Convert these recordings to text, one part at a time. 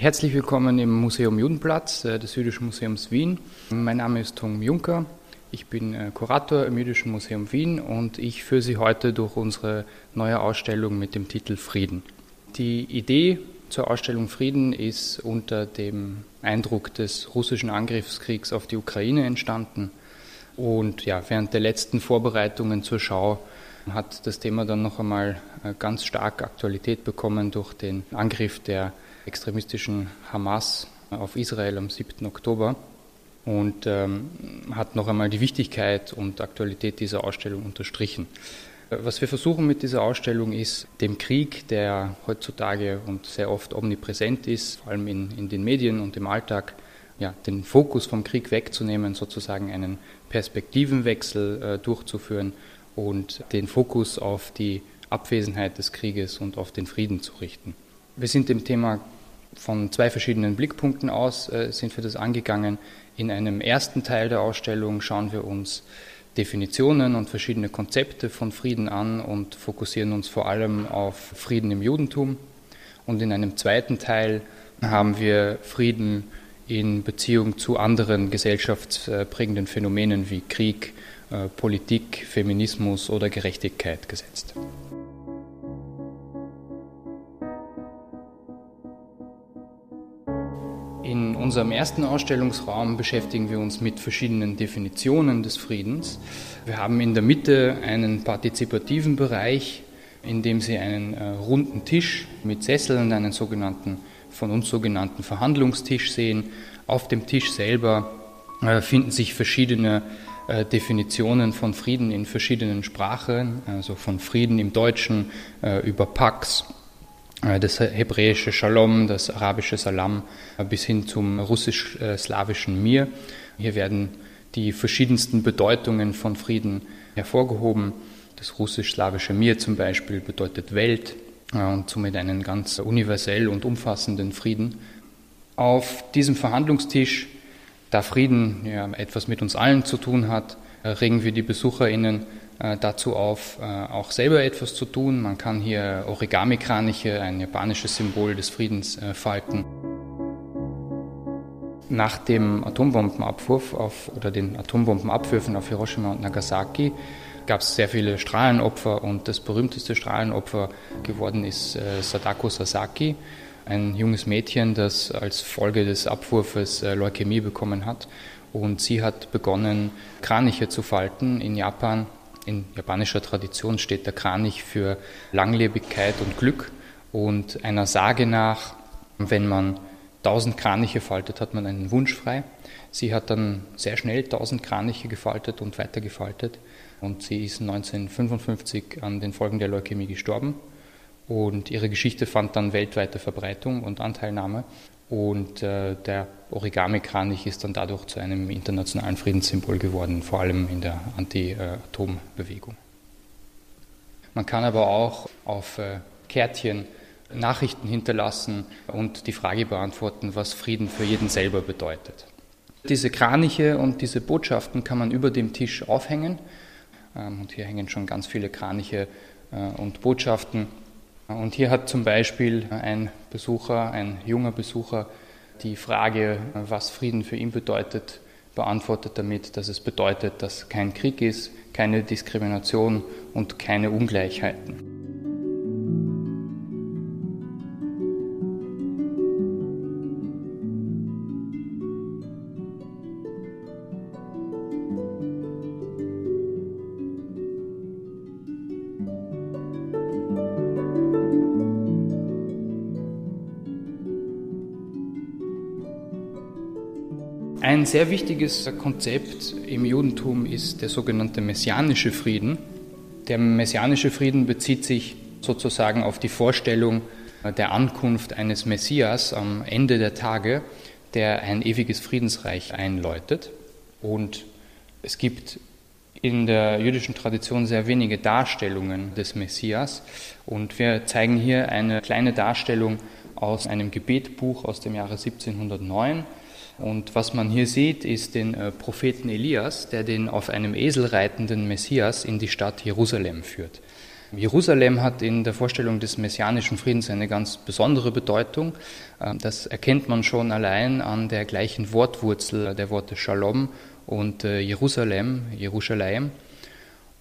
Herzlich willkommen im Museum Judenplatz äh, des Jüdischen Museums Wien. Mein Name ist Tom Juncker. Ich bin äh, Kurator im Jüdischen Museum Wien und ich führe Sie heute durch unsere neue Ausstellung mit dem Titel Frieden. Die Idee zur Ausstellung Frieden ist unter dem Eindruck des russischen Angriffskriegs auf die Ukraine entstanden. Und ja, während der letzten Vorbereitungen zur Schau hat das Thema dann noch einmal äh, ganz stark Aktualität bekommen durch den Angriff der extremistischen Hamas auf Israel am 7. Oktober und ähm, hat noch einmal die Wichtigkeit und Aktualität dieser Ausstellung unterstrichen. Was wir versuchen mit dieser Ausstellung ist, dem Krieg, der heutzutage und sehr oft omnipräsent ist, vor allem in, in den Medien und im Alltag, ja, den Fokus vom Krieg wegzunehmen, sozusagen einen Perspektivenwechsel äh, durchzuführen und den Fokus auf die Abwesenheit des Krieges und auf den Frieden zu richten. Wir sind dem Thema von zwei verschiedenen Blickpunkten aus äh, sind wir das angegangen. In einem ersten Teil der Ausstellung schauen wir uns Definitionen und verschiedene Konzepte von Frieden an und fokussieren uns vor allem auf Frieden im Judentum. Und in einem zweiten Teil haben wir Frieden in Beziehung zu anderen gesellschaftsprägenden Phänomenen wie Krieg, äh, Politik, Feminismus oder Gerechtigkeit gesetzt. Unserem ersten Ausstellungsraum beschäftigen wir uns mit verschiedenen Definitionen des Friedens. Wir haben in der Mitte einen partizipativen Bereich, in dem Sie einen äh, runden Tisch mit Sesseln, einen sogenannten, von uns sogenannten Verhandlungstisch sehen. Auf dem Tisch selber äh, finden sich verschiedene äh, Definitionen von Frieden in verschiedenen Sprachen, also von Frieden im Deutschen äh, über Pax das hebräische Shalom, das arabische Salam äh, bis hin zum russisch-slawischen Mir. Hier werden die verschiedensten Bedeutungen von Frieden hervorgehoben. Das russisch-slawische Mir zum Beispiel bedeutet Welt äh, und somit einen ganz universell und umfassenden Frieden. Auf diesem Verhandlungstisch, da Frieden ja etwas mit uns allen zu tun hat, regen wir die BesucherInnen äh, dazu auf, äh, auch selber etwas zu tun. Man kann hier Origami-Kraniche, ein japanisches Symbol des Friedens, äh, falten. Nach dem Atombombenabwurf auf, oder den Atombombenabwürfen auf Hiroshima und Nagasaki gab es sehr viele Strahlenopfer und das berühmteste Strahlenopfer geworden ist Sadako Sasaki, ein junges Mädchen, das als Folge des Abwurfes Leukämie bekommen hat. Und sie hat begonnen, Kraniche zu falten in Japan in japanischer Tradition steht der Kranich für Langlebigkeit und Glück. Und einer Sage nach, wenn man tausend Kraniche faltet, hat man einen Wunsch frei. Sie hat dann sehr schnell tausend Kraniche gefaltet und weitergefaltet. Und sie ist 1955 an den Folgen der Leukämie gestorben. Und ihre Geschichte fand dann weltweite Verbreitung und Anteilnahme. Und äh, der Origami-Kranich ist dann dadurch zu einem internationalen Friedenssymbol geworden, vor allem in der Anti-Atom-Bewegung. Man kann aber auch auf äh, Kärtchen Nachrichten hinterlassen und die Frage beantworten, was Frieden für jeden selber bedeutet. Diese Kraniche und diese Botschaften kann man über dem Tisch aufhängen. Ähm, und hier hängen schon ganz viele Kraniche äh, und Botschaften und hier hat zum Beispiel ein Besucher, ein junger Besucher, die Frage, was Frieden für ihn bedeutet, beantwortet damit, dass es bedeutet, dass kein Krieg ist, keine Diskrimination und keine Ungleichheiten. Sehr wichtiges Konzept im Judentum ist der sogenannte messianische Frieden. Der messianische Frieden bezieht sich sozusagen auf die Vorstellung der Ankunft eines Messias am Ende der Tage, der ein ewiges Friedensreich einläutet. Und es gibt in der jüdischen Tradition sehr wenige Darstellungen des Messias. Und wir zeigen hier eine kleine Darstellung aus einem Gebetbuch aus dem Jahre 1709 und was man hier sieht, ist den äh, Propheten Elias, der den auf einem Esel reitenden Messias in die Stadt Jerusalem führt. Jerusalem hat in der Vorstellung des messianischen Friedens eine ganz besondere Bedeutung. Ähm, das erkennt man schon allein an der gleichen Wortwurzel der Worte Shalom und äh, Jerusalem, Jerusalem.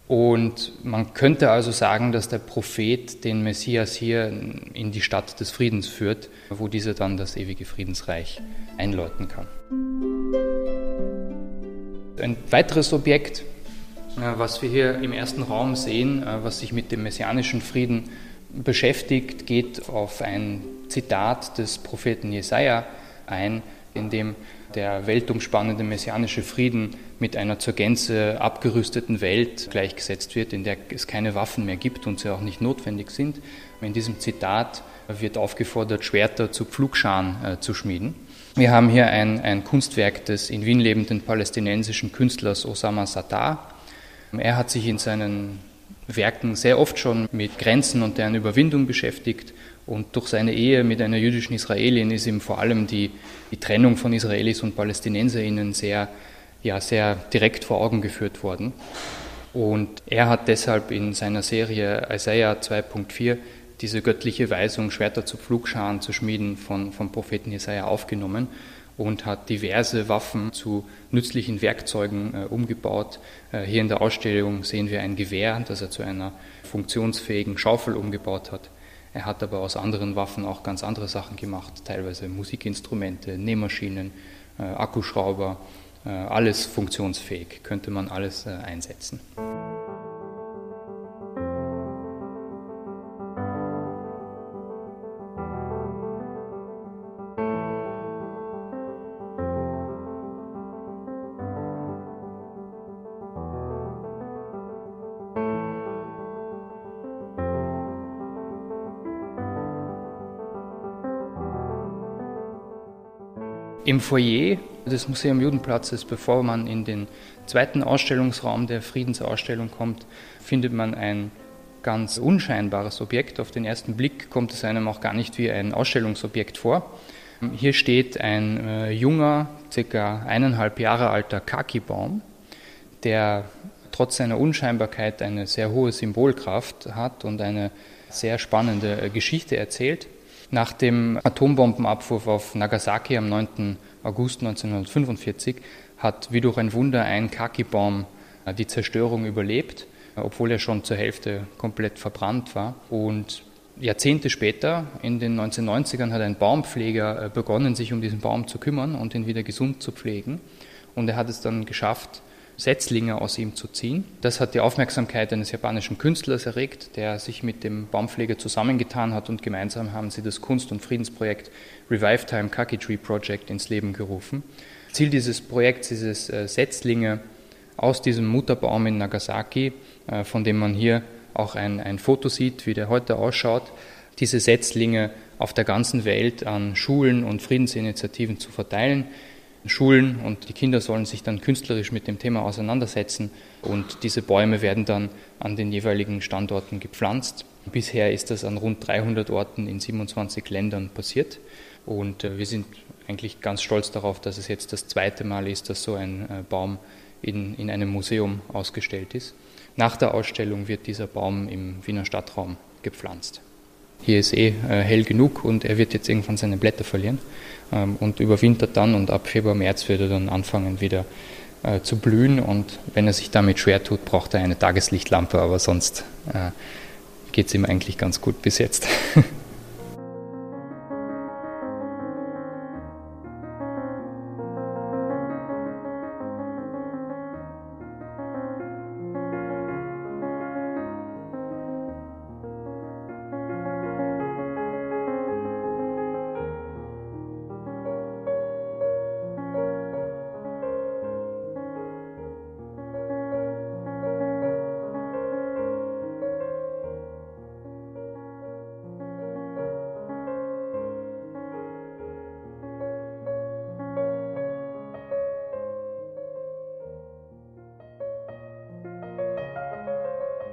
Und man könnte also sagen, dass der Prophet den Messias hier in die Stadt des Friedens führt, wo dieser dann das ewige Friedensreich einläuten kann. Ein weiteres Objekt, äh, was wir hier im ersten Raum sehen, äh, was sich mit dem messianischen Frieden beschäftigt, geht auf ein Zitat des Propheten Jesaja ein, in dem der weltumspannende messianische Frieden mit einer zur Gänze abgerüsteten Welt gleichgesetzt wird, in der es keine Waffen mehr gibt und sie auch nicht notwendig sind. In diesem Zitat wird aufgefordert, Schwerter zu Pflugscharen äh, zu schmieden. Wir haben hier ein, ein, Kunstwerk des in Wien lebenden palästinensischen Künstlers Osama Sattar. Er hat sich in seinen Werken sehr oft schon mit Grenzen und deren Überwindung beschäftigt und durch seine Ehe mit einer jüdischen Israelin ist ihm vor allem die, die Trennung von Israelis und PalästinenserInnen sehr, ja, sehr direkt vor Augen geführt worden. Und er hat deshalb in seiner Serie Isaiah 2.4 diese göttliche Weisung, Schwerter zu Pflugscharen zu schmieden, von, vom Propheten Jesaja aufgenommen und hat diverse Waffen zu nützlichen Werkzeugen äh, umgebaut. Äh, hier in der Ausstellung sehen wir ein Gewehr, das er zu einer funktionsfähigen Schaufel umgebaut hat. Er hat aber aus anderen Waffen auch ganz andere Sachen gemacht, teilweise Musikinstrumente, Nähmaschinen, äh, Akkuschrauber, äh, alles funktionsfähig, könnte man alles äh, einsetzen. Im Foyer des Museum Judenplatzes, bevor man in den zweiten Ausstellungsraum der Friedensausstellung kommt, findet man ein ganz unscheinbares Objekt. Auf den ersten Blick kommt es einem auch gar nicht wie ein Ausstellungsobjekt vor. Hier steht ein äh, junger, circa eineinhalb Jahre alter Kaki-Baum, der trotz seiner Unscheinbarkeit eine sehr hohe Symbolkraft hat und eine sehr spannende äh, Geschichte erzählt. Nach dem Atombombenabwurf auf Nagasaki am 9. August 1945 hat wie durch ein Wunder ein Kaki-Baum äh, die Zerstörung überlebt, äh, obwohl er schon zur Hälfte komplett verbrannt war. Und Jahrzehnte später, in den 1990ern, hat ein Baumpfleger äh, begonnen, sich um diesen Baum zu kümmern und ihn wieder gesund zu pflegen. Und er hat es dann geschafft, Setzlinge aus ihm zu ziehen. Das hat die Aufmerksamkeit eines japanischen Künstlers erregt, der sich mit dem Baumpfleger zusammengetan hat und gemeinsam haben sie das Kunst- und Friedensprojekt Revive Time Kaki Tree Project ins Leben gerufen. Ziel dieses Projekts ist es, äh, Setzlinge aus diesem Mutterbaum in Nagasaki, äh, von dem man hier auch ein, ein Foto sieht, wie der heute ausschaut, diese Setzlinge auf der ganzen Welt an Schulen und Friedensinitiativen zu verteilen. Schulen und die Kinder sollen sich dann künstlerisch mit dem Thema auseinandersetzen und diese Bäume werden dann an den jeweiligen Standorten gepflanzt. Bisher ist das an rund 300 Orten in 27 Ländern passiert und äh, wir sind eigentlich ganz stolz darauf, dass es jetzt das zweite Mal ist, dass so ein äh, Baum in, in einem Museum ausgestellt ist. Nach der Ausstellung wird dieser Baum im Wiener Stadtraum gepflanzt. Hier ist eh äh, hell genug und er wird jetzt irgendwann seine Blätter verlieren. Ähm, und überwintert dann und ab Februar, März wird er dann anfangen wieder äh, zu blühen. Und wenn er sich damit schwer tut, braucht er eine Tageslichtlampe, aber sonst äh, geht es ihm eigentlich ganz gut bis jetzt.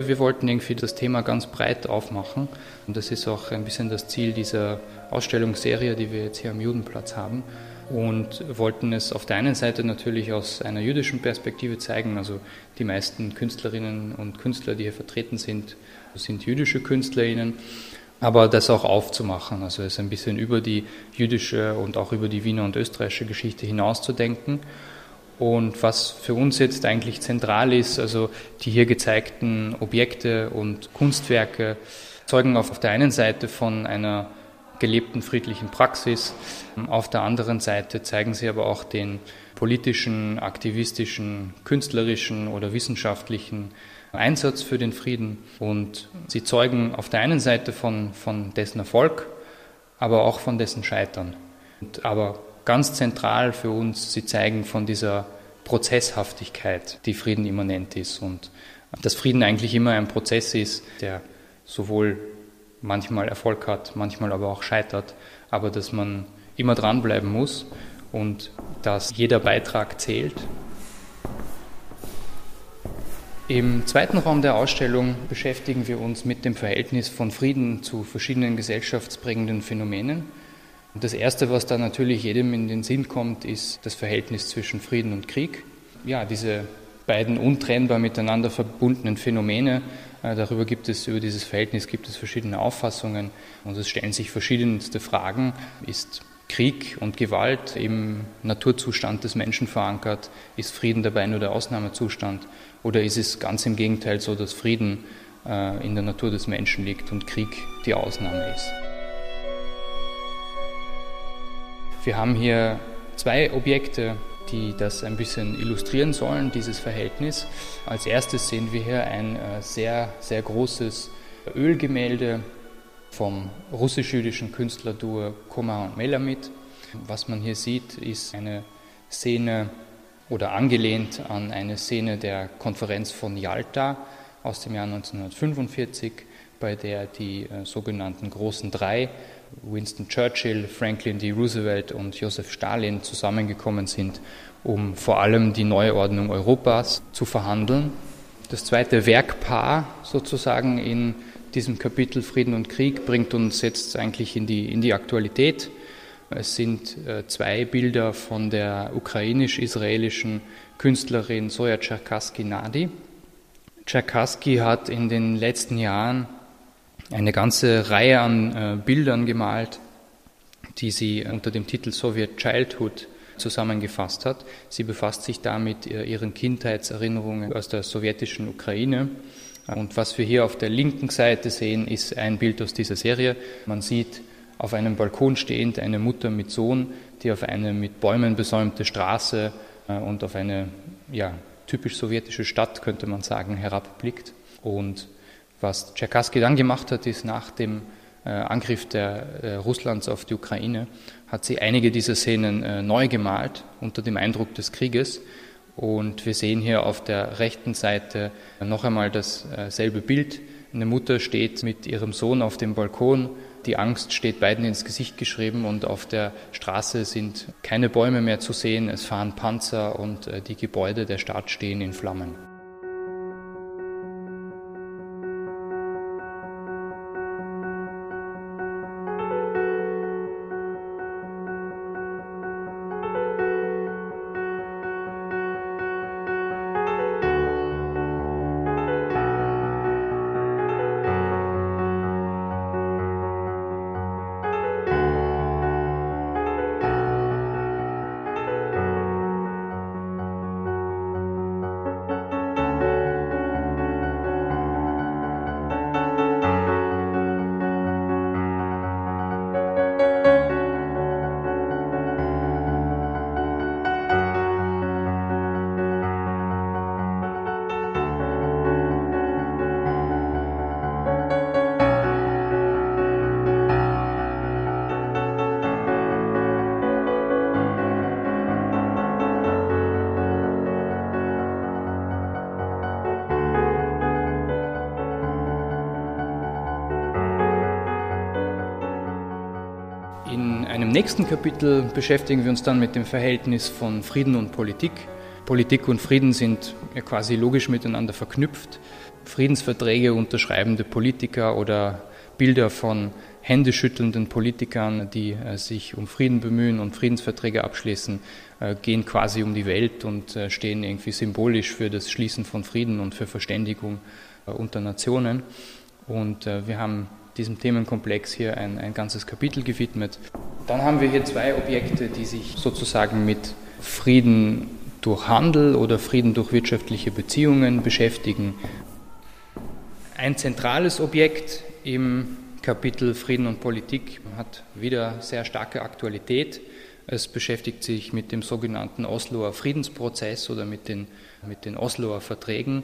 Wir wollten irgendwie das Thema ganz breit aufmachen und das ist auch ein bisschen das Ziel dieser Ausstellungsserie, die wir jetzt hier am Judenplatz haben. und wollten es auf der einen Seite natürlich aus einer jüdischen Perspektive zeigen. Also die meisten Künstlerinnen und Künstler, die hier vertreten sind, sind jüdische Künstlerinnen. Aber das auch aufzumachen, also es ein bisschen über die jüdische und auch über die Wiener und österreichische Geschichte hinauszudenken. Und was für uns jetzt eigentlich zentral ist, also die hier gezeigten Objekte und Kunstwerke zeugen auf der einen Seite von einer gelebten friedlichen Praxis. Auf der anderen Seite zeigen sie aber auch den politischen, aktivistischen, künstlerischen oder wissenschaftlichen Einsatz für den Frieden. Und sie zeugen auf der einen Seite von, von dessen Erfolg, aber auch von dessen Scheitern. Und aber ganz zentral für uns, sie zeigen von dieser Prozesshaftigkeit, die Frieden immanent ist und dass Frieden eigentlich immer ein Prozess ist, der sowohl manchmal Erfolg hat, manchmal aber auch scheitert, aber dass man immer dranbleiben muss und dass jeder Beitrag zählt. Im zweiten Raum der Ausstellung beschäftigen wir uns mit dem Verhältnis von Frieden zu verschiedenen gesellschaftsprägenden Phänomenen. Und das Erste, was da natürlich jedem in den Sinn kommt, ist das Verhältnis zwischen Frieden und Krieg. Ja, diese beiden untrennbar miteinander verbundenen Phänomene äh, darüber gibt es, über dieses Verhältnis gibt es verschiedene Auffassungen und es stellen sich verschiedenste Fragen. Ist Krieg und Gewalt im Naturzustand des Menschen verankert? Ist Frieden dabei nur der Ausnahmezustand? Oder ist es ganz im Gegenteil so, dass Frieden äh, in der Natur des Menschen liegt und Krieg die Ausnahme ist? Wir haben hier zwei Objekte die das ein bisschen illustrieren sollen, dieses Verhältnis. Als erstes sehen wir hier ein äh, sehr, sehr großes Ölgemälde vom russisch-jüdischen Künstlerduo Koma und Melamid. Was man hier sieht, ist eine Szene oder angelehnt an eine Szene der Konferenz von Yalta aus dem Jahr 1945, bei der die äh, sogenannten großen drei Winston Churchill, Franklin D. Roosevelt und Joseph Stalin zusammengekommen sind, um vor allem die Neuordnung Europas zu verhandeln. Das zweite Werkpaar sozusagen in diesem Kapitel Frieden und Krieg bringt uns jetzt eigentlich in die, in die Aktualität. Es sind äh, zwei Bilder von der ukrainisch-israelischen Künstlerin Soja Tscherkassky-Nadi. Tscherkassky hat in den letzten Jahren eine ganze Reihe an äh, Bildern gemalt, die sie unter dem Titel Soviet Childhood zusammengefasst hat. Sie befasst sich damit äh, ihren Kindheitserinnerungen aus der sowjetischen Ukraine. Und was wir hier auf der linken Seite sehen, ist ein Bild aus dieser Serie. Man sieht auf einem Balkon stehend eine Mutter mit Sohn, die auf eine mit Bäumen besäumte Straße äh, und auf eine ja, typisch sowjetische Stadt, könnte man sagen, herabblickt. Und was Tscherkassky dann gemacht hat, ist nach dem äh, Angriff der, äh, Russlands auf die Ukraine, hat sie einige dieser Szenen äh, neu gemalt unter dem Eindruck des Krieges. Und wir sehen hier auf der rechten Seite noch einmal dasselbe Bild. Eine Mutter steht mit ihrem Sohn auf dem Balkon. Die Angst steht beiden ins Gesicht geschrieben und auf der Straße sind keine Bäume mehr zu sehen. Es fahren Panzer und die Gebäude der Stadt stehen in Flammen. Nächsten Kapitel beschäftigen wir uns dann mit dem Verhältnis von Frieden und Politik. Politik und Frieden sind ja quasi logisch miteinander verknüpft. Friedensverträge unterschreibende Politiker oder Bilder von händeschüttelnden Politikern, die äh, sich um Frieden bemühen und Friedensverträge abschließen, äh, gehen quasi um die Welt und äh, stehen irgendwie symbolisch für das Schließen von Frieden und für Verständigung unter Nationen. Und wir haben diesem Themenkomplex hier ein, ein ganzes Kapitel gewidmet. Dann haben wir hier zwei Objekte, die sich sozusagen mit Frieden durch Handel oder Frieden durch wirtschaftliche Beziehungen beschäftigen. Ein zentrales Objekt im Kapitel Frieden und Politik hat wieder sehr starke Aktualität. Es beschäftigt sich mit dem sogenannten Osloer Friedensprozess oder mit den, mit den Osloer Verträgen.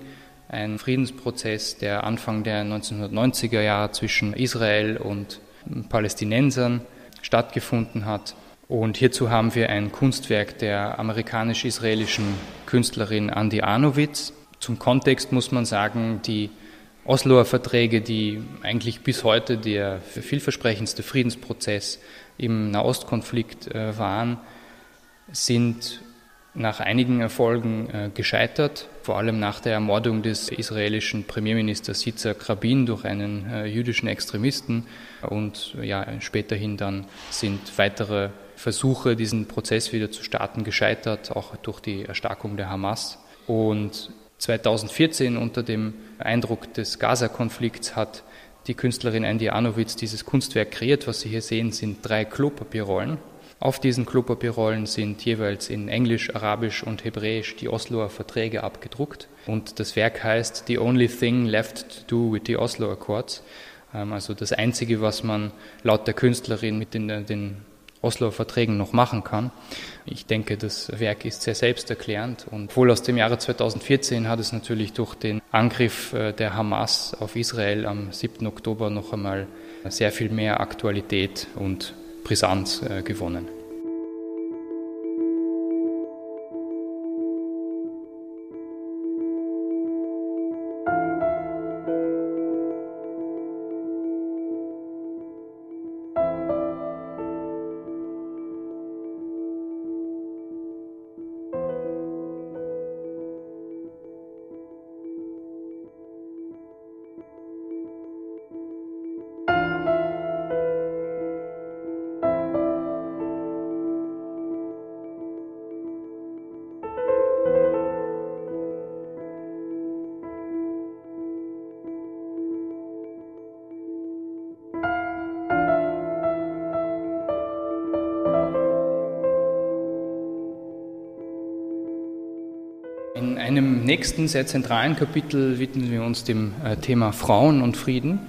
Ein Friedensprozess, der Anfang der 1990er Jahre zwischen Israel und Palästinensern stattgefunden hat. Und hierzu haben wir ein Kunstwerk der amerikanisch-israelischen Künstlerin Andi Arnowitz. Zum Kontext muss man sagen, die Osloer Verträge, die eigentlich bis heute der vielversprechendste Friedensprozess im Nahostkonflikt äh, waren, sind nach einigen Erfolgen äh, gescheitert, vor allem nach der Ermordung des israelischen Premierministers Yitzhak Rabin durch einen äh, jüdischen Extremisten und ja, späterhin dann sind weitere Versuche, diesen Prozess wieder zu starten, gescheitert, auch durch die Erstarkung der Hamas. Und 2014 unter dem Eindruck des Gaza-Konflikts hat die Künstlerin Andy Arnowitz dieses Kunstwerk kreiert. Was Sie hier sehen, sind drei Klopapierrollen. Auf diesen Klopapierrollen sind jeweils in Englisch, Arabisch und Hebräisch die Osloer Verträge abgedruckt. Und das Werk heißt The Only Thing Left to Do with the Oslo Accords. Ähm, also das Einzige, was man laut der Künstlerin mit den, den Osloer Verträgen noch machen kann. Ich denke, das Werk ist sehr selbsterklärend und wohl aus dem Jahre 2014 hat es natürlich durch den Angriff äh, der Hamas auf Israel am 7. Oktober noch einmal sehr viel mehr Aktualität und Brisanz äh, gewonnen. Nächsten sehr zentralen Kapitel widmen wir uns dem äh, Thema Frauen und Frieden.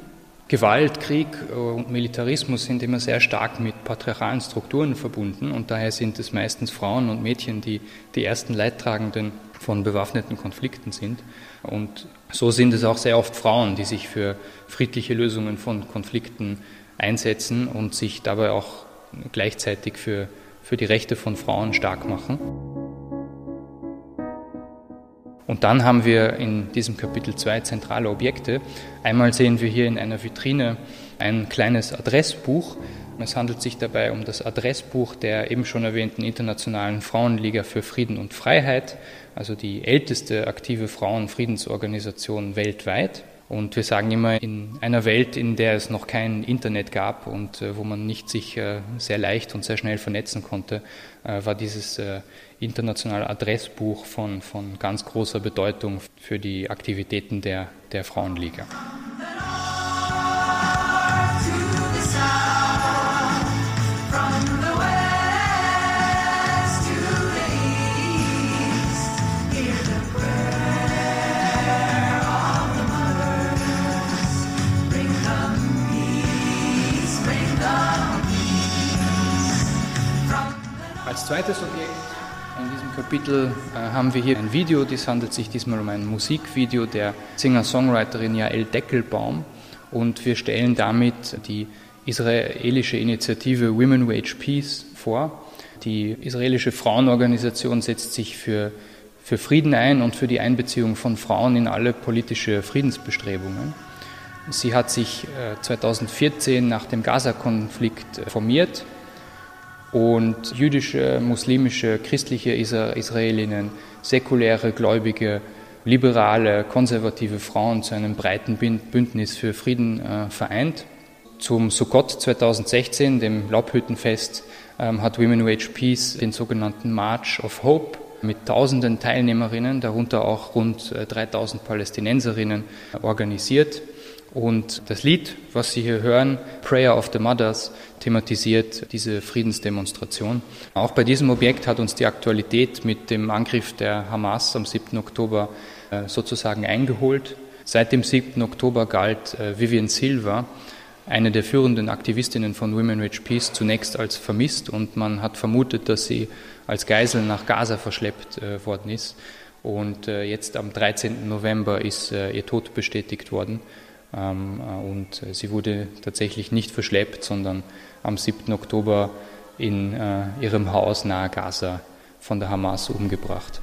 Gewalt, Krieg äh, und Militarismus sind immer sehr stark mit patriarchalen Strukturen verbunden und daher sind es meistens Frauen und Mädchen, die die ersten Leidtragenden von bewaffneten Konflikten sind. Und so sind es auch sehr oft Frauen, die sich für friedliche Lösungen von Konflikten einsetzen und sich dabei auch gleichzeitig für, für die Rechte von Frauen stark machen. Und dann haben wir in diesem Kapitel zwei zentrale Objekte. Einmal sehen wir hier in einer Vitrine ein kleines Adressbuch. Es handelt sich dabei um das Adressbuch der eben schon erwähnten Internationalen Frauenliga für Frieden und Freiheit, also die älteste aktive Frauenfriedensorganisation weltweit. Und wir sagen immer, in einer Welt, in der es noch kein Internet gab und äh, wo man nicht sich äh, sehr leicht und sehr schnell vernetzen konnte, äh, war dieses internationale Adressbuch von, von ganz großer Bedeutung für die Aktivitäten der, der Frauenliga. Zweites Objekt in diesem Kapitel äh, haben wir hier ein Video, das handelt sich diesmal um ein Musikvideo der Singer-Songwriterin Jael Deckelbaum und wir stellen damit die israelische Initiative Women Wage Peace vor. Die israelische Frauenorganisation setzt sich für, für Frieden ein und für die Einbeziehung von Frauen in alle politische Friedensbestrebungen. Sie hat sich 2014 äh, nach dem Gaza-Konflikt äh, formiert und jüdische, muslimische, christliche Israelinnen, säkuläre, gläubige, liberale, konservative Frauen zu einem breiten Bündnis für Frieden äh, vereint. Zum Sukkot 2016, dem Laubhüttenfest, ähm, hat Women Who Age Peace den sogenannten March of Hope mit tausenden Teilnehmerinnen, darunter auch rund 3000 äh, Palästinenserinnen, organisiert. Und das Lied, was Sie hier hören, Prayer of the Mothers, thematisiert diese Friedensdemonstration. Auch bei diesem Objekt hat uns die Aktualität mit dem Angriff der Hamas am 7. Oktober äh, sozusagen eingeholt. Seit dem 7. Oktober galt äh, Vivian Silva, eine der führenden Aktivistinnen von Women Rich Peace, zunächst als vermisst und man hat vermutet, dass sie als Geisel nach Gaza verschleppt äh, worden ist. Und jetzt am 13. November ist ihr Tod bestätigt worden. Ähm, und sie wurde tatsächlich nicht verschleppt, sondern am 7. Oktober in äh, ihrem Haus nahe Gaza von der Hamas umgebracht.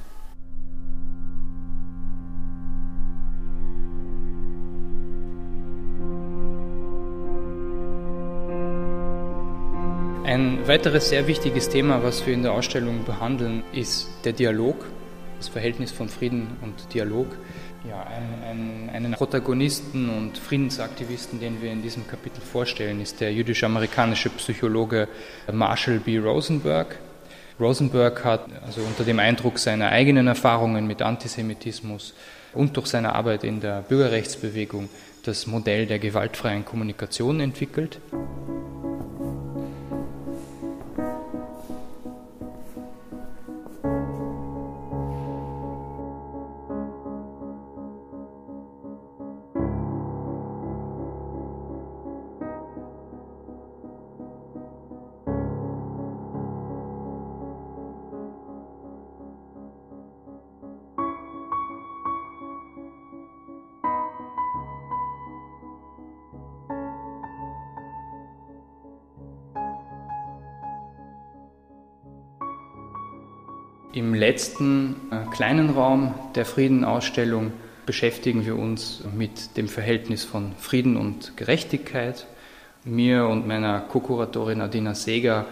Ein weiteres sehr wichtiges Thema, was wir in der Ausstellung behandeln, ist der Dialog, das Verhältnis von Frieden und Dialog ja, ein, ein, einen Protagonisten und Friedensaktivisten, den wir in diesem Kapitel vorstellen, ist der jüdisch-amerikanische Psychologe Marshall B. Rosenberg. Rosenberg hat also unter dem Eindruck seiner eigenen Erfahrungen mit Antisemitismus und durch seine Arbeit in der Bürgerrechtsbewegung das Modell der gewaltfreien Kommunikation entwickelt. Im letzten äh, kleinen Raum der Friedenausstellung beschäftigen wir uns mit dem Verhältnis von Frieden und Gerechtigkeit. Mir und meiner Co-Kuratorin Adina Seger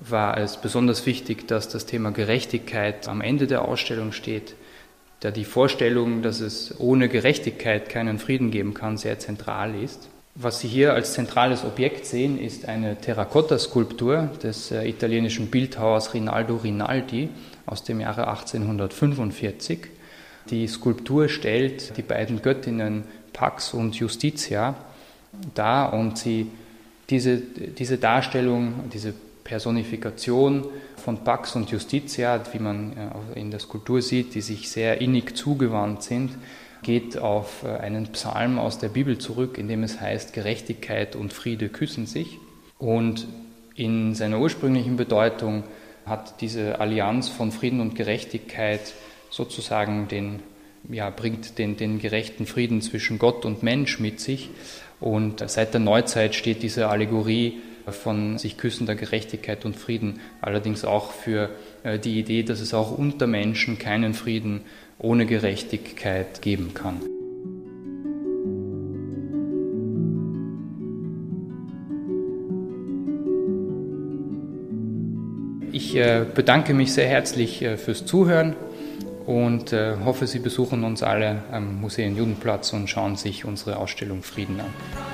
war es besonders wichtig, dass das Thema Gerechtigkeit am Ende der Ausstellung steht, da die Vorstellung, dass es ohne Gerechtigkeit keinen Frieden geben kann, sehr zentral ist. Was Sie hier als zentrales Objekt sehen, ist eine Terrakotta-Skulptur des äh, italienischen Bildhauers Rinaldo Rinaldi aus dem Jahre 1845. Die Skulptur stellt die beiden Göttinnen Pax und Justitia dar und sie, diese, diese Darstellung, diese Personifikation von Pax und Justitia, wie man äh, in der Skulptur sieht, die sich sehr innig zugewandt sind, geht auf äh, einen Psalm aus der Bibel zurück, in dem es heißt, Gerechtigkeit und Friede küssen sich. Und in seiner ursprünglichen Bedeutung hat diese Allianz von Frieden und Gerechtigkeit sozusagen den, ja, bringt den, den gerechten Frieden zwischen Gott und Mensch mit sich. Und seit der Neuzeit steht diese Allegorie von sich küssender Gerechtigkeit und Frieden allerdings auch für die Idee, dass es auch unter Menschen keinen Frieden ohne Gerechtigkeit geben kann. Ich äh, bedanke mich sehr herzlich äh, fürs Zuhören und hoffe, Sie besuchen uns alle am Museum Judenplatz und schauen sich unsere Ausstellung Frieden an.